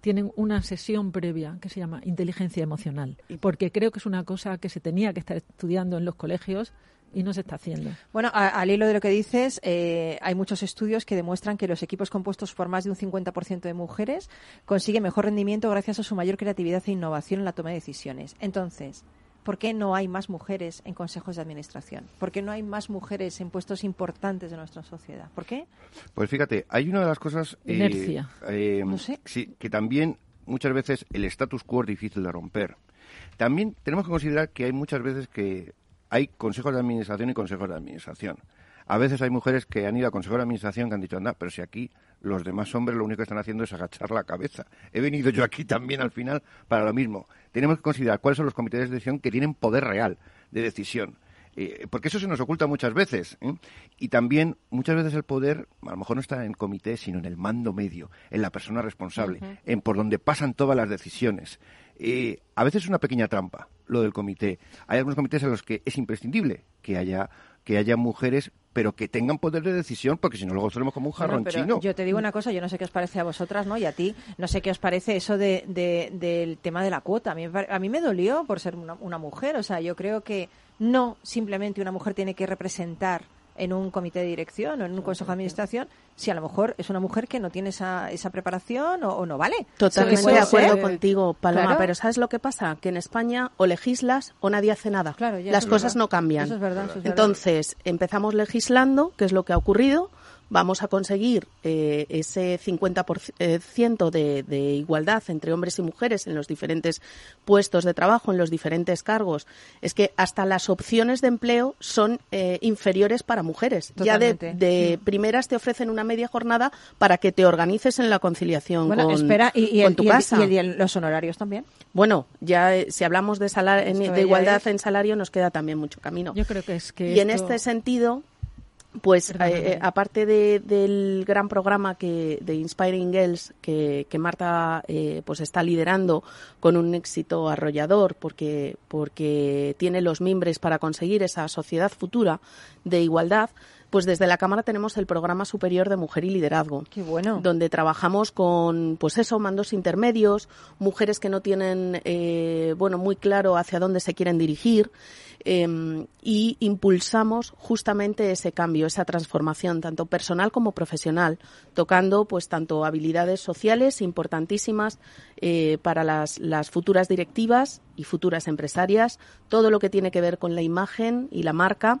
tienen una sesión previa que se llama inteligencia emocional, porque creo que es una cosa que se tenía que estar estudiando en los colegios y no se está haciendo. Bueno, a- al hilo de lo que dices, eh, hay muchos estudios que demuestran que los equipos compuestos por más de un 50% de mujeres consiguen mejor rendimiento gracias a su mayor creatividad e innovación en la toma de decisiones. Entonces, ¿por qué no hay más mujeres en consejos de administración? ¿Por qué no hay más mujeres en puestos importantes de nuestra sociedad? ¿Por qué? Pues fíjate, hay una de las cosas eh, Inercia. eh, No sé. sí, que también muchas veces el status quo es difícil de romper. También tenemos que considerar que hay muchas veces que hay consejos de administración y consejos de administración. A veces hay mujeres que han ido a consejos de administración que han dicho, anda, pero si aquí los demás hombres lo único que están haciendo es agachar la cabeza. He venido yo aquí también al final para lo mismo. Tenemos que considerar cuáles son los comités de decisión que tienen poder real de decisión. Eh, porque eso se nos oculta muchas veces. ¿eh? Y también muchas veces el poder a lo mejor no está en el comité, sino en el mando medio, en la persona responsable, en por donde pasan todas las decisiones. Eh, a veces es una pequeña trampa lo del comité. Hay algunos comités en los que es imprescindible que haya que haya mujeres, pero que tengan poder de decisión, porque si no luego seremos como un jarrón Bueno, chino. Yo te digo una cosa, yo no sé qué os parece a vosotras, ¿no? Y a ti, no sé qué os parece eso de, de- del tema de la cuota. A mí, a mí me dolió por ser una, una mujer. O sea, yo creo que no simplemente una mujer tiene que representar en un comité de dirección o en un consejo de administración si a lo mejor es una mujer que no tiene esa, esa preparación o, o no vale. Totalmente Puede de acuerdo ser. contigo, Paloma. Claro. Pero ¿sabes lo que pasa? Que en España o legislas o nadie hace nada. Claro, ya, Las cosas verdad. no cambian. Eso es verdad, eso es verdad. Entonces, empezamos legislando, que es lo que ha ocurrido. Vamos a conseguir eh, ese 50% de, de igualdad entre hombres y mujeres en los diferentes puestos de trabajo, en los diferentes cargos. Es que hasta las opciones de empleo son eh, inferiores para mujeres. Ya de, de primeras te ofrecen una media jornada para que te organices en la conciliación Bueno, con, espera, y, y con el- tu y el- casa. y el- y el- los honorarios también. Bueno, ya eh, si hablamos de, salar- en- Esto de ya igualdad es- en salario nos queda también mucho camino. Yo creo que es que y en este sentido, pues eh, eh, aparte de- del gran programa que de Inspiring Girls que, que Marta eh, pues está liderando con un éxito arrollador porque porque tiene los mimbres para conseguir esa sociedad futura de igualdad, pues desde la Cámara tenemos el programa superior de mujer y liderazgo Qué bueno. donde trabajamos con, pues eso, mandos intermedios, mujeres que no tienen, eh, bueno, muy claro hacia dónde se quieren dirigir eh, y impulsamos justamente ese cambio, esa transformación, tanto personal como profesional, tocando, pues, tanto habilidades sociales importantísimas eh, para las, las futuras directivas y futuras empresarias, todo lo que tiene que ver con la imagen y la marca.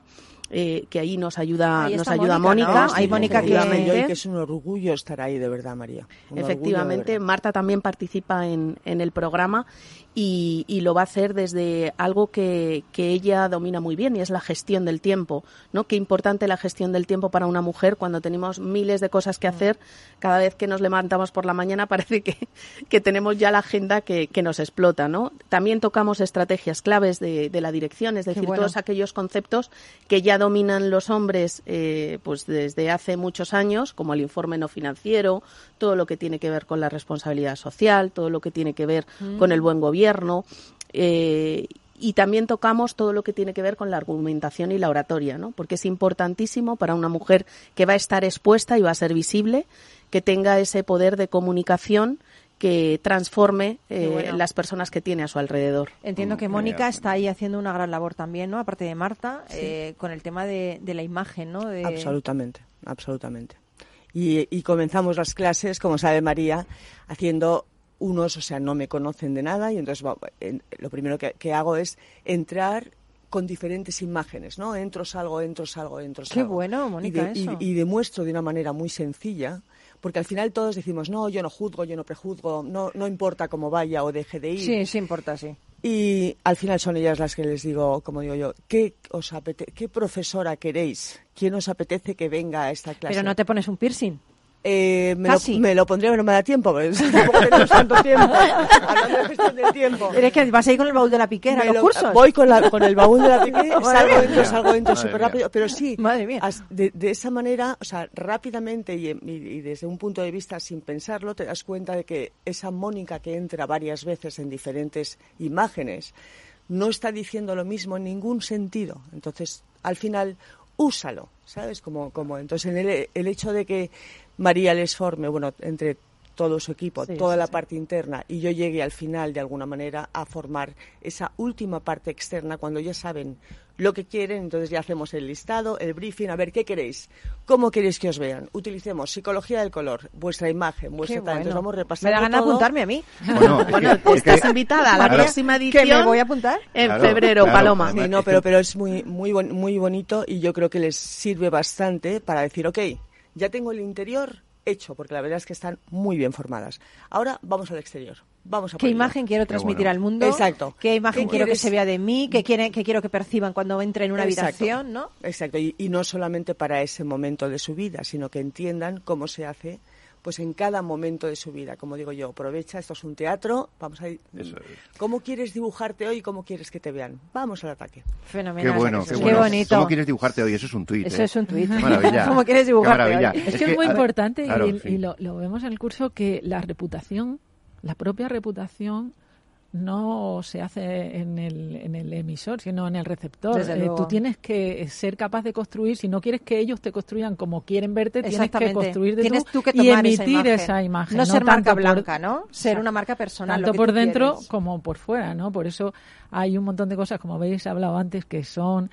Eh, que ahí nos ayuda, Ahí nos ayuda Mónica, Mónica. ¿no? Ahí Mónica que- efectivamente. Y que es un orgullo estar ahí, de verdad, María. Un orgullo, de Efectivamente, verdad. Marta también participa en, en el programa y, y lo va a hacer desde algo que, que ella domina muy bien y es la gestión del tiempo. ¿no? Qué importante la gestión del tiempo para una mujer cuando tenemos miles de cosas que hacer. Cada vez que nos levantamos por la mañana parece que, que tenemos ya la agenda que, que nos explota. ¿no? También tocamos estrategias claves de, de la dirección, es decir, bueno. todos aquellos conceptos que ya dominan los hombres eh, pues desde hace muchos años, como el informe no financiero, todo lo que tiene que ver con la responsabilidad social, todo lo que tiene que ver con el buen gobierno. Eh, y también tocamos todo lo que tiene que ver con la argumentación y la oratoria, ¿no? Porque es importantísimo para una mujer que va a estar expuesta y va a ser visible, que tenga ese poder de comunicación que transforme eh, bueno. las personas que tiene a su alrededor. Entiendo que Mm, Mónica genial. está ahí haciendo una gran labor también, ¿no? Aparte de Marta, eh, con el tema de, de la imagen, ¿no? De... Absolutamente, absolutamente. Y, y comenzamos las clases, como sabe María, haciendo unos, o sea, no me conocen de nada y entonces lo primero que, que hago es entrar con diferentes imágenes, ¿no? Entro, salgo, entro, salgo, entro, Qué salgo. bueno, Mónica, y, de- eso. y demuestro de una manera muy sencilla, porque al final todos decimos, no, yo no juzgo, yo no prejuzgo, no, no importa cómo vaya o deje de ir. Sí, sí importa, sí. Y al final son ellas las que les digo, como digo yo, ¿qué, os apete- qué profesora queréis? ¿Quién os apetece que venga a esta clase? Pero no te pones un piercing. Eh, me, lo, me lo pondría, pero no me da tiempo. Pues, tampoco tenemos tanto tiempo. Hablando de gestión del tiempo. Eres que vas ahí con el baúl de la piquera, Me los lo- cursos. Voy con, la- con el baúl de la piqué, Madre salgo, mía. entro, salgo, entro Madre súper rápido. Pero sí, Madre mía. as- de, de esa manera, o sea, rápidamente y, y- y desde un punto de vista sin pensarlo, te das cuenta de que esa Mónica que entra varias veces en diferentes imágenes no está diciendo lo mismo en ningún sentido. Entonces, al final, úsalo, ¿sabes? Como, como entonces, en el, el hecho de que María les forme, bueno, entre todo su equipo, Sí, toda sí, la sí. parte interna, y yo llegue al final, de alguna manera, a formar esa última parte externa cuando ya saben lo que quieren, entonces ya hacemos el listado, el briefing, a ver, ¿qué queréis? ¿Cómo queréis que os vean? Utilicemos psicología del color, vuestra imagen, vuestra bueno. Entonces vamos Me repasando da ganas de apuntarme a mí. Bueno, es Bueno, que- es que- estás invitada a la Claro. próxima ¿Que edición. me voy a apuntar? En Claro, febrero, claro, Paloma. Sí, no, pero, que- pero es muy, muy, bon- muy bonito y yo creo que les sirve bastante para decir, ok, ya tengo el interior hecho, porque la verdad es que están muy bien formadas. Ahora vamos al exterior. Vamos a ¿Qué imagen quiero transmitir bueno. al mundo? Exacto. ¿Qué imagen ¿Qué quiero que se vea de mí? ¿Qué, quiere, qué quiero que perciban cuando entre en una Exacto. habitación? ¿no? Exacto, y, y no solamente para ese momento de su vida, sino que entiendan cómo se hace pues en cada momento de su vida. Como digo yo, aprovecha, esto es un teatro, vamos a ir. Eso es. ¿Cómo quieres dibujarte hoy y cómo quieres que te vean? Vamos al ataque. Qué Fenomenal. bueno, Qué qué bueno. bonito. ¿Cómo quieres dibujarte hoy? Eso es un tuit. Eso ¿eh? es un tuit. Qué maravilla. ¿Cómo quieres Qué dibujarte maravilla. hoy? Es, que es muy importante y- claro, y, sí. lo, lo vemos en el curso que la reputación, la propia reputación, no se hace en el, en el emisor, sino en el receptor. Eh, tú tienes que ser capaz de construir, si no quieres que ellos te construyan como quieren verte, tienes que construir de Tienes tú, tú que y emitir esa imagen. esa imagen. No ser marca por- blanca, ¿no? Ser Exacto. una marca personal. Tanto lo que por dentro quieres. como por fuera, ¿no? Por eso hay un montón de cosas, como he hablado antes, que son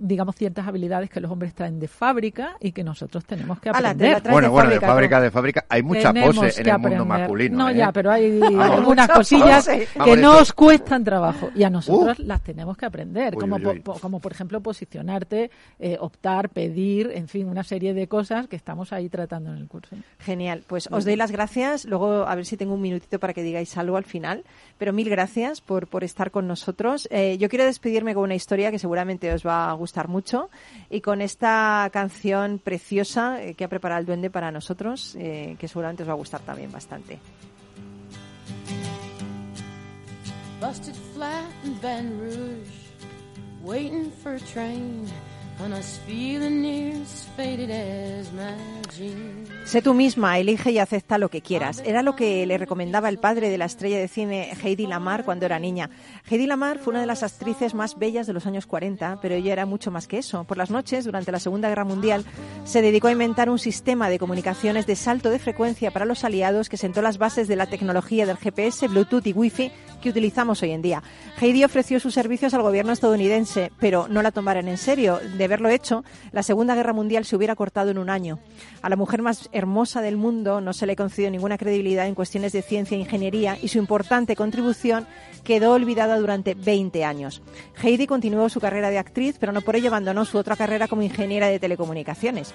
digamos ciertas habilidades que los hombres traen de fábrica y que nosotros tenemos que Ala, te la aprender. Bueno, de bueno, de fábrica, fábrica, tú. de fábrica. Hay mucha Tenemos pose en el mundo aprender. masculino. No, ¿eh? ya, pero hay algunas cosillas pose. que Vamos, nos esto. cuestan trabajo y a nosotros Uh. las tenemos que aprender, Uy, como, uy, uy. po- como por ejemplo posicionarte, eh, optar, pedir, en fin, una serie de cosas que estamos ahí tratando en el curso. Genial, pues os doy las gracias. Luego a ver si tengo un minutito para que digáis algo al final. Pero mil gracias por, por estar con nosotros. Eh, yo quiero despedirme con una historia que seguramente os va a gustar mucho y con esta canción preciosa eh, que ha preparado el duende para nosotros, eh, que seguramente os va a gustar también bastante. Busted flat in Rouge, waiting for a train. Sé tú misma, elige y acepta lo que quieras. Era lo que le recomendaba el padre de la estrella de cine Heidi Lamar cuando era niña. Heidi Lamar fue una de las actrices más bellas de los años 40, pero ella era mucho más que eso. Por las noches, durante la Segunda Guerra Mundial, se dedicó a inventar un sistema de comunicaciones de salto de frecuencia para los aliados que sentó las bases de la tecnología del GPS, Bluetooth y Wi-Fi que utilizamos hoy en día. Heidi ofreció sus servicios al gobierno estadounidense, pero no la tomaron en serio. De haberlo hecho, la Segunda Guerra Mundial se hubiera cortado en un año. A la mujer más hermosa del mundo no se le concedió ninguna credibilidad en cuestiones de ciencia e ingeniería y su importante contribución quedó olvidada durante 20 años. Heidi continuó su carrera de actriz, pero no por ello abandonó su otra carrera como ingeniera de telecomunicaciones.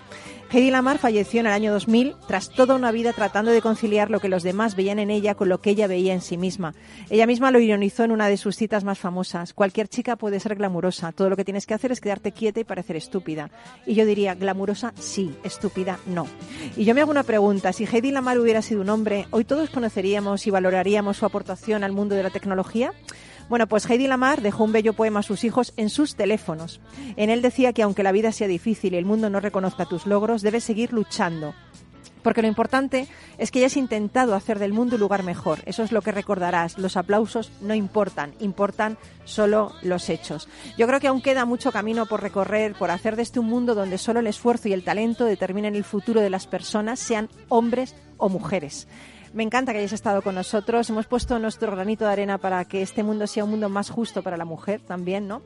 Heidi Lamar falleció en el año 2000 tras toda una vida tratando de conciliar lo que los demás veían en ella con lo que ella veía en sí misma. Ella misma lo ironizó en una de sus citas más famosas. Cualquier chica puede ser glamurosa. Todo lo que tienes que hacer es quedarte quieta y parecer estúpida. Y yo diría, glamurosa sí, estúpida no. Y yo me hago una pregunta. Si Heidi Lamar hubiera sido un hombre, ¿hoy todos conoceríamos y valoraríamos su aportación al mundo de la tecnología? Bueno, pues Heidi Lamar dejó un bello poema a sus hijos en sus teléfonos. En él decía que aunque la vida sea difícil y el mundo no reconozca tus logros, debes seguir luchando. Porque lo importante es que hayas intentado hacer del mundo un lugar mejor. Eso es lo que recordarás. Los aplausos no importan, importan solo los hechos. Yo creo que aún queda mucho camino por recorrer, por hacer de este un mundo donde solo el esfuerzo y el talento determinen el futuro de las personas, sean hombres o mujeres. Me encanta que hayáis estado con nosotros. Hemos puesto nuestro granito de arena para que este mundo sea un mundo más justo para la mujer también, ¿no?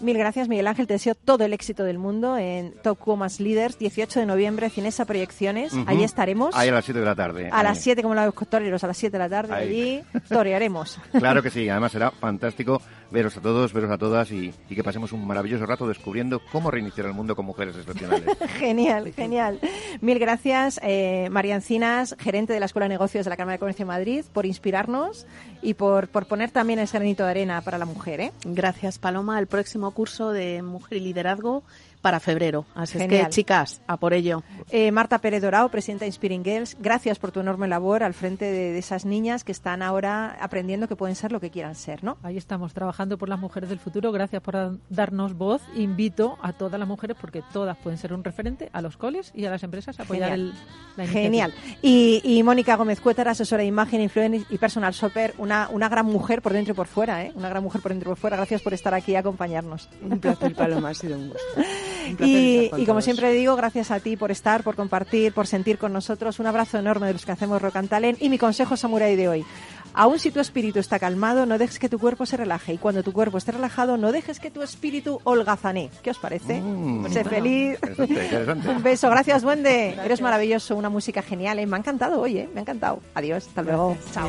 Mil gracias, Miguel Ángel. Te deseo todo el éxito del mundo en Top Women's Leaders, 18 de noviembre, Cinesa Proyecciones. Ujú. Allí estaremos. Ahí a las 7 de la tarde. A Ahí. las 7, como los toreros, a las 7 de la tarde. Ahí. Allí torearemos. Claro que sí, además será fantástico veros a todos, veros a todas y, y que pasemos un maravilloso rato descubriendo cómo reiniciar el mundo con mujeres excepcionales. genial, genial. Mil gracias, eh, María Encinas, gerente de la Escuela de Negocios de la Cámara de Comercio de Madrid, por inspirarnos y por, por poner también ese granito de arena para la mujer. ¿eh? Gracias, Paloma. El próximo curso de Mujer y Liderazgo para febrero. Así es que, chicas, a por ello. Eh, Marta Pérez Dorao, presidenta de Inspiring Girls, gracias por tu enorme labor al frente de, de esas niñas que están ahora aprendiendo que pueden ser lo que quieran ser, ¿no? Ahí estamos trabajando por las mujeres del futuro. Gracias por da- darnos voz. Invito a todas las mujeres, porque todas pueden ser un referente, a los coles y a las empresas a apoyar Genial. el, la iniciativa. Genial. Y, y Mónica Gómez Cuétar, asesora de imagen, influencer y personal shopper, una, una gran mujer por dentro y por fuera, ¿eh? Una gran mujer por dentro y por fuera. Gracias por estar aquí y acompañarnos. Un placer, Paloma, ha sido un gusto. Y, como siempre digo, gracias a ti por estar, por compartir, por sentir con nosotros. Un abrazo enorme de los que hacemos Rock and Talent. Y mi consejo samurai de hoy. Aún si tu espíritu está calmado, no dejes que tu cuerpo se relaje. Y cuando tu cuerpo esté relajado, no dejes que tu espíritu holgazane. ¿Qué os parece? Mm, sé feliz. Interesante, interesante. Un beso. Gracias, Duende. Eres maravilloso. Una música genial. ¿eh? Me ha encantado hoy, ¿eh? Me ha encantado. Adiós. Hasta luego. Chao.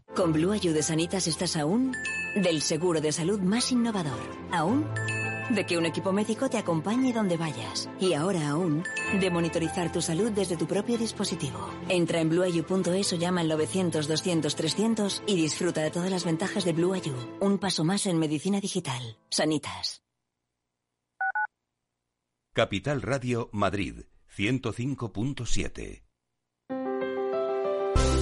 Con Blue Ayude Sanitas estás aún del seguro de salud más innovador. Aún de que un equipo médico te acompañe donde vayas. Y ahora aún de monitorizar tu salud desde tu propio dispositivo. Entra en blueayu.es o llama al 900-200-300 y disfruta de todas las ventajas de Blue Ayu. Un paso más en medicina digital. Sanitas. Capital Radio Madrid 105.7.